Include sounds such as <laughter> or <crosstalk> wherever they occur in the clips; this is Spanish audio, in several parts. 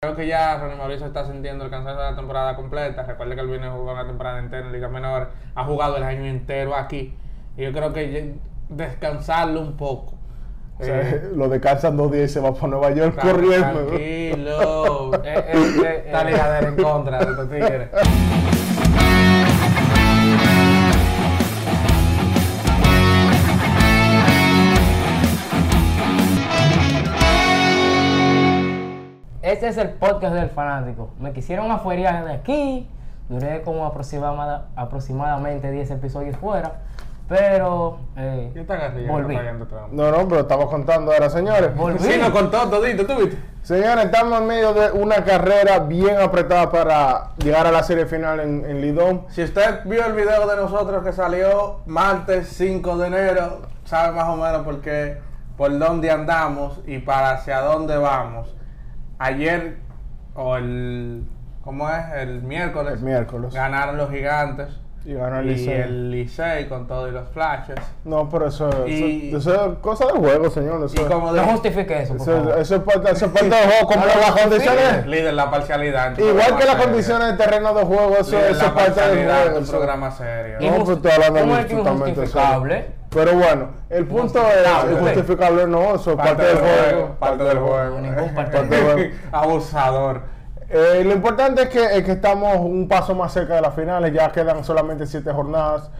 Creo que ya Ronnie Mauricio está sintiendo el cansancio de la temporada completa. Recuerde que él viene jugando la temporada entera en Liga Menor. Ha jugado el año entero aquí. Y yo creo que descansarlo un poco. O sea, Eh, <laughs> lo descansan dos días y se va para Nueva York corriendo. Tranquilo. <laughs> Eh, eh, eh, Está ligadera en contra de tigres. Este es el podcast del fanático. Me quisieron afuerear de aquí. Duré como aproximada- aproximadamente 10 episodios fuera. Pero eh, ¿Qué está volví. No, no, pero estamos contando ahora, señores. Volví. Sí, lo contó todito, ¿tú viste? Señores, estamos en medio de una carrera bien apretada para llegar a la serie final en, en Lidón. Si usted vio el video de nosotros que salió martes 5 de enero, sabe más o menos por qué, por dónde andamos y para hacia dónde vamos. Ayer, o el, ¿cómo es? El miércoles, El miércoles. ganaron los gigantes Y ganó el y Licey. el Licey con todo y los flashes. No, pero eso, Y- eso, eso es cosa del juego, señor. Eso, Y como No de justifique eso, por eso, favor. eso es parte, eso es parte del <laughs> juego. Como No las condiciones, líder la parcialidad. igual que las condiciones de terreno de juego, eso, Líder eso es parte del juego. eso- programa serio. No, pues estoy hablando ¿Cómo es Pero bueno, el punto es Injustificable. injustificable, no, eso es parte, del juego. Parte del juego. Ningún <laughs> parte del juego. <laughs> Abusador. Eh, lo importante es que, es que estamos un paso más cerca de las finales, ya quedan solamente siete jornadas.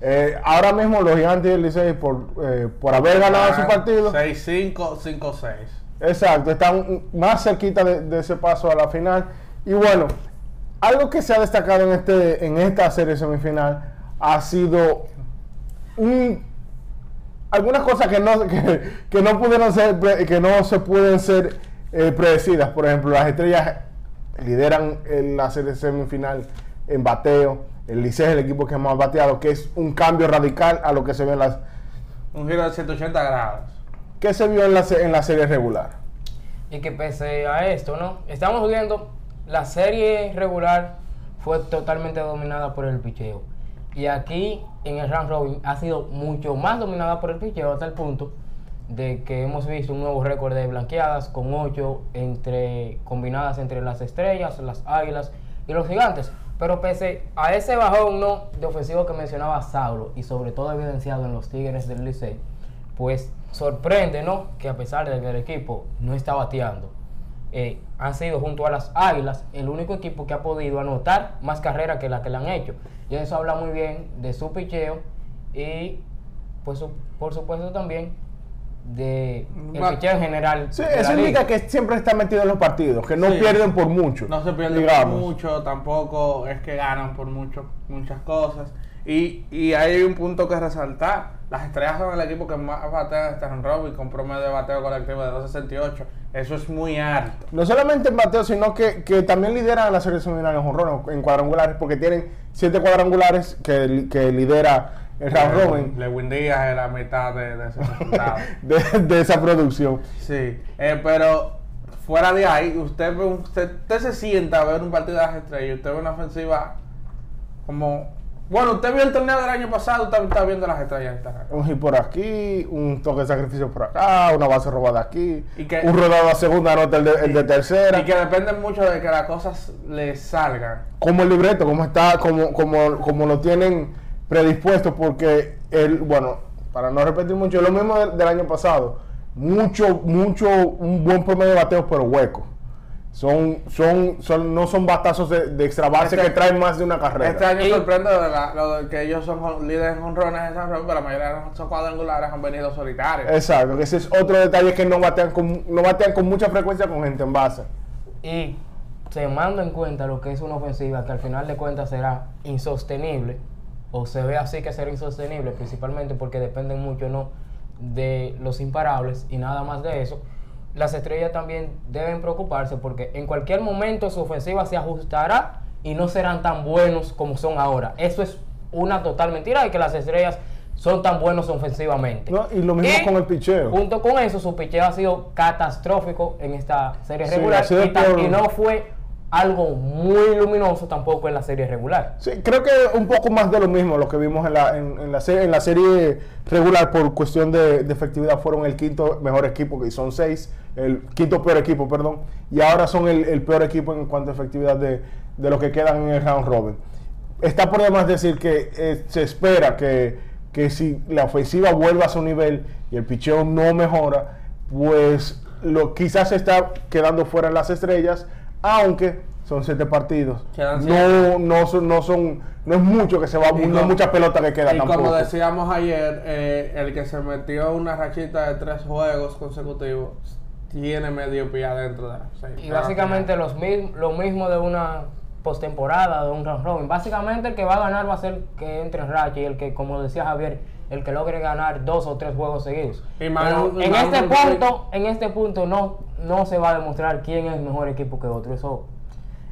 Eh, ahora mismo los gigantes del Licey, por, eh, por haber ganado su partido, 6-5, 5-6. exacto, están más cerquita de, de ese paso a la final. Y bueno, algo que se ha destacado en, este, en esta serie semifinal ha sido un, algunas cosas que no, <laughs> que, que no pudieron ser, que no se pueden ser eh, predecidas. Por ejemplo, las estrellas lideran en la serie semifinal en bateo. El Licey es el equipo que más ha bateado, que es un cambio radical a lo que se ve en las Un giro de 180 grados. que se vio en la, en la serie regular. Y que pese a esto, ¿no? Estamos viendo, la serie regular fue totalmente dominada por el picheo. Y aquí, en el round robin, ha sido mucho más dominada por el picheo hasta el punto de que hemos visto un nuevo récord de blanqueadas con 8 entre, combinadas entre las estrellas, las águilas y los gigantes. Pero pese a ese bajón ¿no? de ofensivo que mencionaba Saulo y sobre todo evidenciado en los Tigres del Licey, pues sorprende, ¿no? Que a pesar de que el equipo no está bateando, eh, han sido junto a las Águilas el único equipo que ha podido anotar más carreras que la que le han hecho. Y eso habla muy bien de su picheo y, pues, su- por supuesto también de el Va- picheo en general. Sí, eso indica que siempre está metido en los partidos, que no Sí. pierden por mucho. No se pierde digamos. por mucho, tampoco es que ganan por mucho, muchas cosas. Y, y hay un punto que resaltar. Las estrellas son el equipo que más batea este round robin con promedio de bateo colectivo de 2.68. Eso es muy alto. No solamente en bateo, sino que, que también lideran la serie semifinal en jonrones, en cuadrangulares, porque tienen siete cuadrangulares que, que lidera el round robin Lewin Díaz es la mitad de, de ese resultado. <laughs> de, de esa producción. Sí, eh, pero fuera de ahí, usted, usted, usted se sienta a ver un partido de las estrellas y usted ve una ofensiva como... Bueno, usted vio el torneo del año pasado, usted está viendo las estrellas esta. Un hit por aquí, un toque de sacrificio por acá, una base robada aquí, Y que- un rodado a segunda nota el de, el de tercera. Y que depende mucho de que las cosas le salgan. como el libreto, como está, como, como, como lo tienen predispuesto, porque el, bueno, para no repetir mucho, lo mismo del, del año pasado. Mucho, mucho, un buen promedio de bateos, pero hueco. Son, son, son, no son batazos de, de extra base Este- que traen más de una carrera. Este año Y- sorprende de la- lo de que ellos son líderes en honrones en San Juan, pero la mayoría de esos cuadrangulares han venido solitarios. Exacto, que ese es otro detalle que no batean con, no batean con mucha frecuencia con gente en base. Y se manda en cuenta lo que es una ofensiva que al final de cuentas será insostenible, o se ve así que será insostenible, principalmente porque dependen mucho no de los imparables y nada más de eso. Las estrellas también deben preocuparse porque en cualquier momento su ofensiva se ajustará y no serán tan buenos como son ahora. Eso es una total mentira de que las estrellas son tan buenos ofensivamente. ¿no? Y lo mismo Y con el picheo. Junto con eso, su picheo ha sido catastrófico en esta serie Sí, regular y, ta- por- y no fue algo muy luminoso tampoco en la serie regular. Sí, creo que un poco más de lo mismo lo que vimos en la, en, en la, serie, en la serie regular por cuestión de, de efectividad fueron el quinto mejor equipo que son seis el quinto peor equipo, perdón, y ahora son el, el peor equipo en cuanto a efectividad de, de los que quedan en el round robin. Está por demás decir que eh, se espera que, que si la ofensiva vuelve a su nivel y el picheo no mejora, pues lo, quizás se está quedando fuera en las estrellas, aunque son siete partidos. No, no, son, no son, no es mucho que se va, Y no es mucha pelota que queda Y tampoco. como decíamos ayer, eh, el que se metió una rachita de tres juegos consecutivos tiene medio pie adentro de la serie. Y básicamente los mi- lo mismo de una postemporada, de un round robin. Básicamente el que va a ganar va a ser que entre en racha y el que, como decía Javier, el que logre ganar dos o tres juegos seguidos. Y Pero en este un- punto, en este punto no, no se va a demostrar quién es mejor equipo que otro. Eso,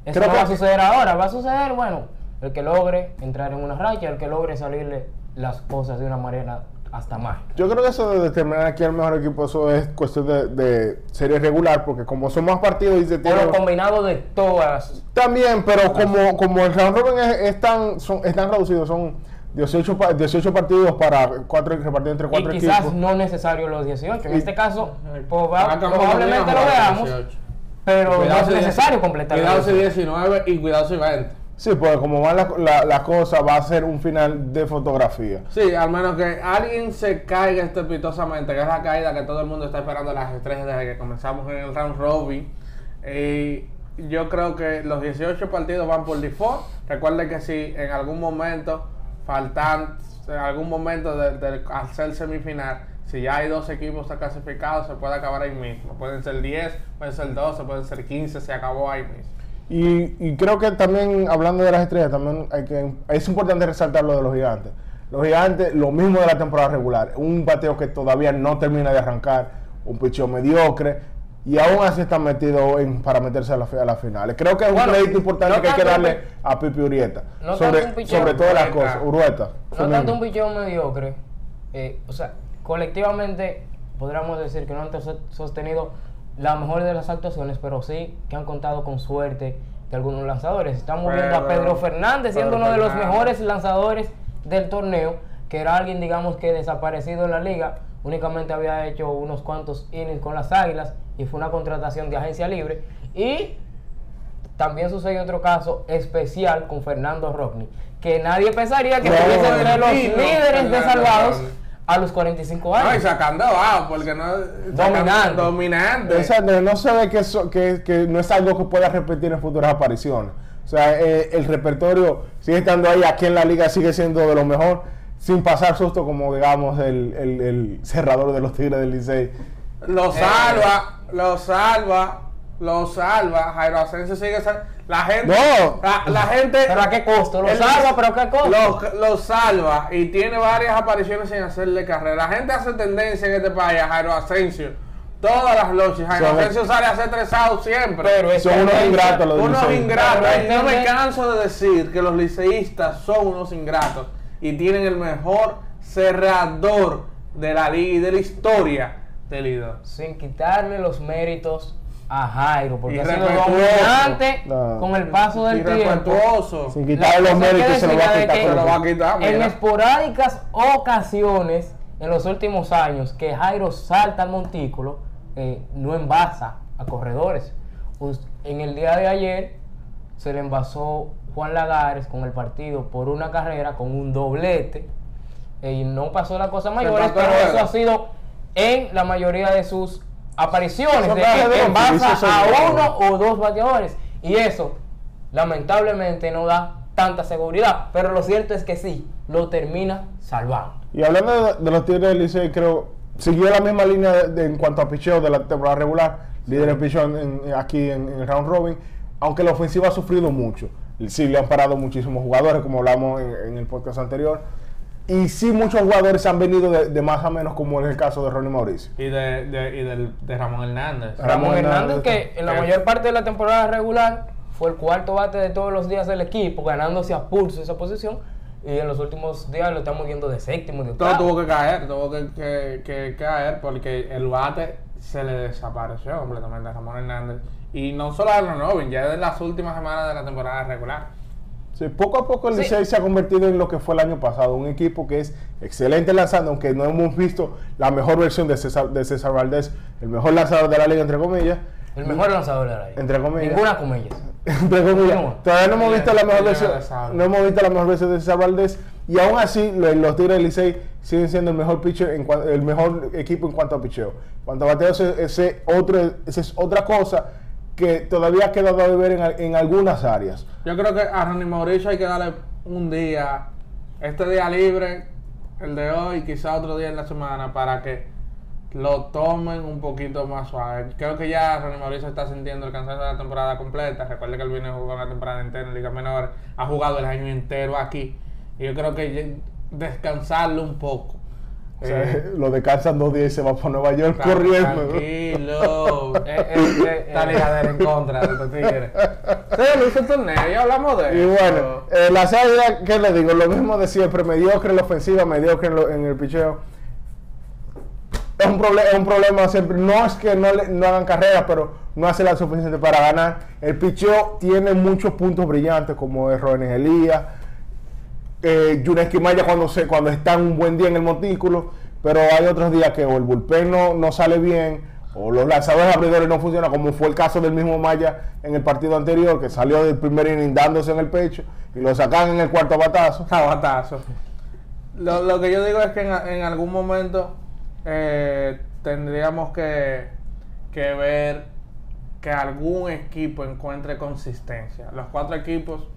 eso no va a suceder ahora. Va a suceder, bueno, el que logre entrar en una racha, el que logre salirle las cosas de una manera hasta mágica. Yo creo que eso de determinar quién es el mejor equipo, eso es cuestión de, de serie regular, porque como son más partidos y se tiene... lo combinado de todas. También, pero como, como el round robin es, es tan, son, es tan reducido, son 18, pa- 18 partidos para cuatro repartidos entre Y cuatro quizás equipos. no necesario los 18. En Y- este caso, proba- Ah, como probablemente lo veamos, veamos, 18. pero no es necesario 10 completar Cuidado si 18. 19 y cuidado si 20. Sí, pues como van las la, la cosas, va a ser un final de fotografía. Sí, al menos que alguien se caiga estrepitosamente, que es la caída que todo el mundo está esperando las estrellas desde que comenzamos en el round robin. Y yo creo que los 18 partidos van por default. Recuerden que si en algún momento faltan, en algún momento de, de hacer semifinal, si ya hay dos equipos clasificados, se puede acabar ahí mismo. Pueden ser 10, pueden ser 12, pueden ser 15, se acabó ahí mismo. Y, y creo que también, hablando de las estrellas, también hay que, es importante resaltar lo de los gigantes. Los gigantes, lo mismo de la temporada regular. Un bateo que todavía no termina de arrancar, un picheo mediocre, y aún así están metidos en, para meterse a, la, a las finales. Creo que es un crédito importante no que hay que darle a Pipi Urieta. no sobre, picheo, sobre todas las cosas. Urueta. No tanto un picheo mediocre. eh, o sea, colectivamente podríamos decir que no han sos- sostenido la mejor de las actuaciones, pero sí que han contado con suerte de algunos lanzadores. Estamos viendo a Pedro Fernández siendo Pedro uno de los mejores lanzadores del torneo, que era alguien, digamos, que desaparecido en la liga, únicamente había hecho unos cuantos innings con las Águilas y fue una contratación de agencia libre. Y también sucedió otro caso especial con Fernando Rockney, que nadie pensaría que No, estuviese entre los líderes de salvados. A los 45 No, y años. sacando ah, porque no. Dominante. Dominante. Exacto, no se ve que, eso- que, que no es algo que pueda repetir en futuras apariciones. O sea, eh, el repertorio sigue estando ahí, aquí en la liga sigue siendo de lo mejor, sin pasar susto como digamos el, el- el cerrador de los Tigres del Licey. Lo Eh. salva, lo salva, lo salva. Jairo Asensio sigue sal- La gente. No. La, la gente. Pero a qué costo, lo salva, pero a qué costo. Lo, lo salva y tiene varias apariciones sin hacerle carrera. La gente hace tendencia en este país a Jairo Asensio. Todas las noches. Jairo Son- Asensio sale a hacer tres outs siempre. Pero es Son unos ingratos los unos ingratos. No me canso de decir que los liceístas son unos ingratos y tienen el mejor cerrador de la liga y de la historia del IDO. Sin quitarle los méritos a Jairo, porque ha sido dominante No. con el paso del tiempo. Sin quitarle los méritos, se lo va a quitar. Se lo va a quitar, En esporádicas ocasiones en los últimos años que Jairo salta al montículo, eh, no envasa a corredores. En el día de ayer se le envasó Juan Lagares con el partido por una carrera con un doblete eh, y no pasó la cosa mayores, empató pero eso ha sido en la mayoría de sus apariciones, de de que envasa felices a uno o dos bateadores. Y eso, lamentablemente, no da tanta seguridad. Pero lo cierto es que sí, lo termina salvando. Y hablando de, de los Tigres del Licey, creo, siguió la misma línea de- de- en cuanto a picheo de la temporada regular, líder en picheo en- en- aquí en, en el round robin, aunque la ofensiva ha sufrido mucho. Sí, le han parado muchísimos jugadores, como hablamos en, en el podcast anterior. Y sí, muchos jugadores han venido de, de más a menos, como es el caso de Ronnie Mauricio. Y de, de, y del, de Ramón Hernández. Ramón Ramón Hernández, Hernández, que en la mayor parte de la temporada regular fue el cuarto bate de todos los días del equipo, ganándose a pulso esa posición. Y en los últimos días lo estamos viendo de séptimo de Todo tuvo que caer, tuvo que, que, que caer porque el bate se le desapareció completamente a Ramón Hernández. Y no solo a Robin, ya de las últimas semanas de la temporada regular. Sí, poco a poco el Sí. Licey se ha convertido en lo que fue el año pasado, un equipo que es excelente lanzando, aunque no hemos visto la mejor versión de César, de César Valdés, el mejor lanzador de la liga, entre comillas. El mejor lanzador de la liga. Entre comillas. Ninguna comillas. <laughs> Entre comillas. No. Todavía no hemos visto la mejor versión, no hemos visto la mejor versión de César Valdés y aún así lo- los Tigres del Licey siguen siendo el mejor pitcher en el mejor equipo en cuanto a picheo. En cuanto a bateo, ese, ese otro, esa es otra cosa que todavía ha quedado de ver en, al- en algunas áreas. Yo creo que a Ronnie Mauricio hay que darle un día, este día libre, el de hoy, quizá otro día en la semana, para que lo tomen un poquito más suave. Creo que ya Ronnie Mauricio está sintiendo el cansancio de la temporada completa. Recuerde que él viene a jugar una temporada entera en Liga Menor, ha jugado el año entero aquí. Y yo creo que descansarlo un poco. O sea, Eh, <laughs> lo descansan dos días y se va para Nueva York corriendo. Tranquilo. <laughs> Eh, eh, eh, Está <laughs> ligadera en contra de estos tigres. Sí, lo hizo el torneo, ya hablamos de Y bueno, eh, la salida, ¿qué le digo? Lo mismo de siempre, mediocre en la ofensiva, mediocre en, lo- en el picheo. Es un, es un problema siempre. No es que no, le- no hagan carreras, pero no hace la suficiente para ganar. El picheo tiene muchos puntos brillantes, como es Ronen Elías, eh, Yuneski Maya cuando, se, cuando está un buen día en el montículo, pero hay otros días que o el bullpen no, no sale bien, o los lanzadores abridores no funcionan, como fue el caso del mismo Maya en el partido anterior, que salió del primer inning dándose en el pecho y lo sacan en el cuarto batazo. Sabatazo. Lo, lo que yo digo es que en, en algún momento eh, tendríamos que, que ver que algún equipo encuentre consistencia. Los cuatro equipos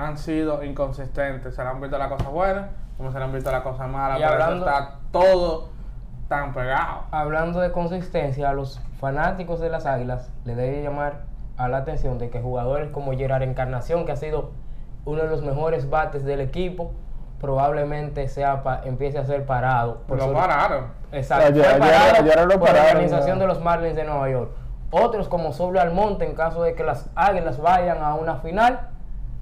han sido inconsistentes. Se le han visto las cosas buenas, como se le han visto las cosas malas, Y pero eso hablando- está todo tan pegado. Hablando de consistencia, a los fanáticos de las Águilas le debe llamar a la atención de que jugadores como Gerard Encarnación, que ha sido uno de los mejores bates del equipo, probablemente sea pa- empiece a ser parado. Lo su- pararon. Exacto. Ayer- fue ayer- parado ayer lo por la organización ya. de los Marlins de Nueva York. Otros como Sobre Almonte, en caso de que las Águilas vayan a una final,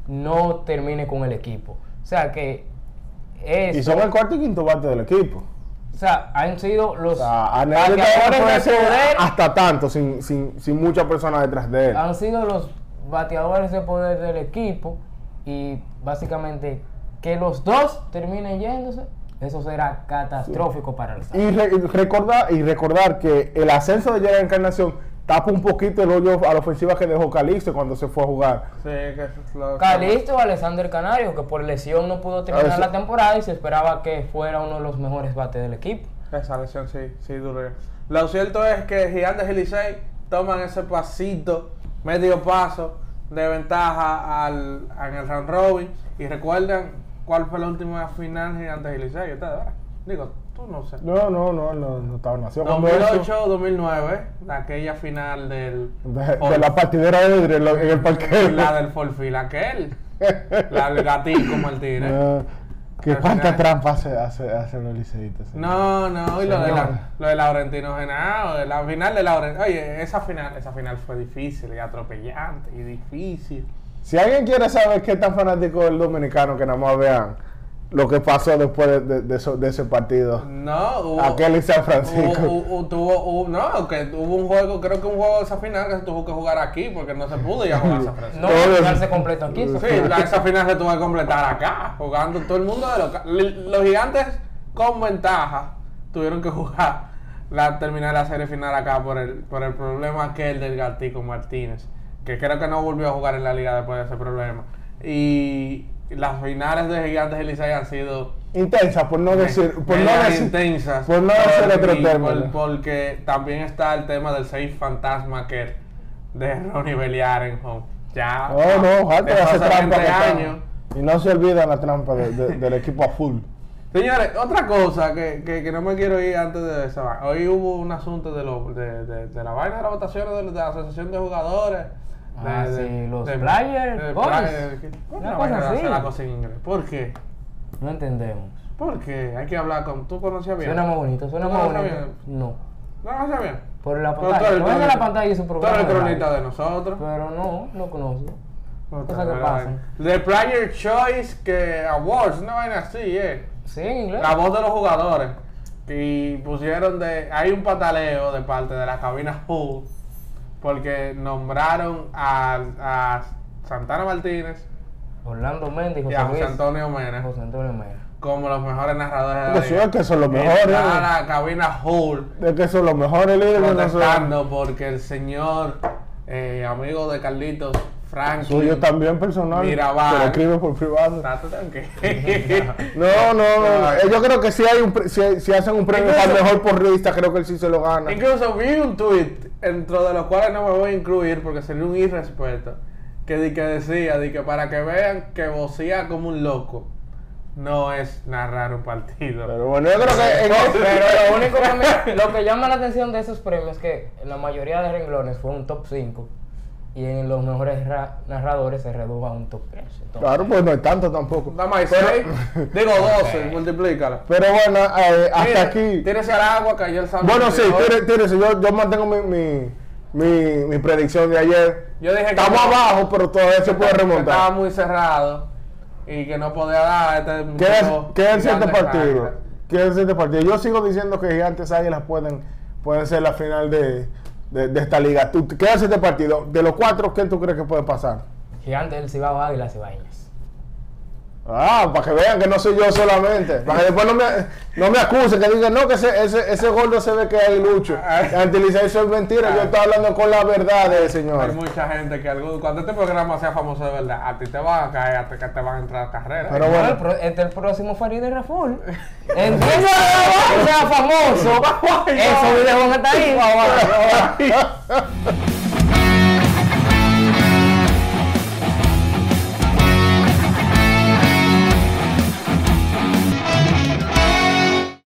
no termine con el equipo. O sea que Y eso- son el cuarto y quinto bate del equipo. o sea, han sido los O sea, bateadores de poder hasta tanto sin, sin, sin muchas personas detrás de él. han sido los bateadores de poder del equipo y básicamente que los dos terminen yéndose, eso será catastrófico para el Sábado. Y, re- y recordar, y recordar que el ascenso de Gerard Encarnación tapa un poquito el hoyo a la ofensiva que dejó Calixto cuando se fue a jugar. Sí, que lo- Calisto Alexander Canario, que por lesión no pudo terminar la temporada y se esperaba que fuera uno de los mejores bates del equipo. Esa lesión sí, sí duro. Lo cierto es que Gigantes y Licey toman ese pasito, medio paso de ventaja al, en el round robin. Y recuerdan cuál fue la última final Gigantes y Licey. Ustedes, ¿verdad? Digo, tú no sé. No, no, no, no, no estaba nació cuando eso. 2008-2009, aquella final del. De, de la partidera de en el parque. La del Forfil, aquel. <laughs> La del gatico Martínez. No, que cuánta trampa hace, hace, hacen los liceístas. No, no, y lo de, la, lo de Laurentino Genao, la final de Laurentino. Oye, esa final, esa final fue difícil y atropellante y difícil. Si alguien quiere saber qué tan fanático del dominicano, que nada más vean lo que pasó después de, de- de eso- de ese partido. No, hubo. Aquel en San Francisco. Hubo, hubo- tuvo, hubo- no, que hubo un juego, creo que un juego de esa final que se tuvo que jugar aquí porque no se pudo ir a jugar a San Francisco. <laughs> No Todos- quedarse completo aquí. Sí, la- esa final se tuvo que completar acá, jugando todo el mundo de Li- Los gigantes con ventaja tuvieron que jugar la terminar la serie final acá por el, por el problema aquel del Gatico Martínez, que creo que no volvió a jugar en la liga después de ese problema. Y las finales de gigantes y Licey han sido Intensa, por no decir. Por no decir intensas. por no decir otro término. por- porque también está el tema del safe fantasma que de Ronnie Beliar en home. Ya. No, no, Harper hace trampa. 20 que está- años. Y no se olvida la trampa de- de- del equipo a full. Señores, otra cosa que, que, que no me quiero ir antes de esa. Hoy hubo un asunto de, lo, de, de, de la vaina de las votaciones de, de la asociación de jugadores. De, Ah, de- sí, los de- player de boys. player- ¿Cómo Una cosa así. la cosa en inglés? ¿Por qué? No entendemos. ¿Por qué? Hay que hablar con... ¿Tú conocías bien? Suena muy bonito, suena ¿Tú muy conocías bonito. bien? No. ¿No conocías bien? Por la pantalla. eres No es de la pantalla su Tú programa. de radio. cronista de nosotros. Pero no, no conozco. No, Cosas que pasan. The Player Choice que Awards, una vaina así, eh. Sí, en inglés. La voz de los jugadores. Y pusieron de. Hay un pataleo de parte de la cabina Hull. Porque nombraron a, a Santana Martínez, Orlando Méndez y y José, a José Antonio Mena José Antonio Mena. como los mejores narradores de la liga. que son los mejores. Está la cabina Hull Es que son los mejores líderes de protestando porque el señor eh, amigo de Carlitos, Franklin, Suyo también personal. Mirabal. Se lo escribe por privado. <laughs> No, no, no. Eh, Yo creo que si hay un pre- si, si hacen un premio el mejor porrista, creo que él sí se lo gana. Incluso vi un tweet, dentro de los cuales no me voy a incluir porque sería un irrespeto, que, di que decía di que para que vean que vocea como un loco, no es narrar un partido. Pero bueno, yo creo que en este- Pero lo único que me- lo que llama la atención de esos premios es que en la mayoría de renglones fue un top 5 y en los mejores ra- narradores se redujo a un top 3. Entonces, Claro, pues no hay tanto tampoco. Nada más Pero- 6, <laughs> digo 12, multiplícala. Pero bueno, eh, hasta Mira, aquí. Tírese al agua que ayer sabe. Bueno, sí, tire- tírese. Yo, yo mantengo mi, mi, mi, mi predicción de ayer. Yo dije que Estamos no, abajo, pero todavía se puede <laughs> que Estaba remontar. muy cerrado y que no podía dar este ¿Qué es, qué es el partido? ¿Qué es el siguiente partido? Yo sigo diciendo que Gigantes Águilas pueden, pueden ser la final de, de, esta liga. ¿Tú, ¿Qué es este partido? De los cuatro, ¿qué tú crees que puede pasar? Gigante del Cibao Águilas y Bañas. Ah, para que vean que no soy yo solamente. Para que después no me, no me acusen, que digan, no, que ese, ese, ese gordo se ve que hay lucho. Antilizar eso es mentira. Yo estaba hablando con la verdad del Hay señor. mucha gente que algún- cuando este programa sea famoso de verdad, a ti te van a caer, a ti que te van a entrar a carrera. Pero No, bueno. este el próximo Farid Raful. Entiendo que sea famoso. Esos videos van a estar ahí. <laughs>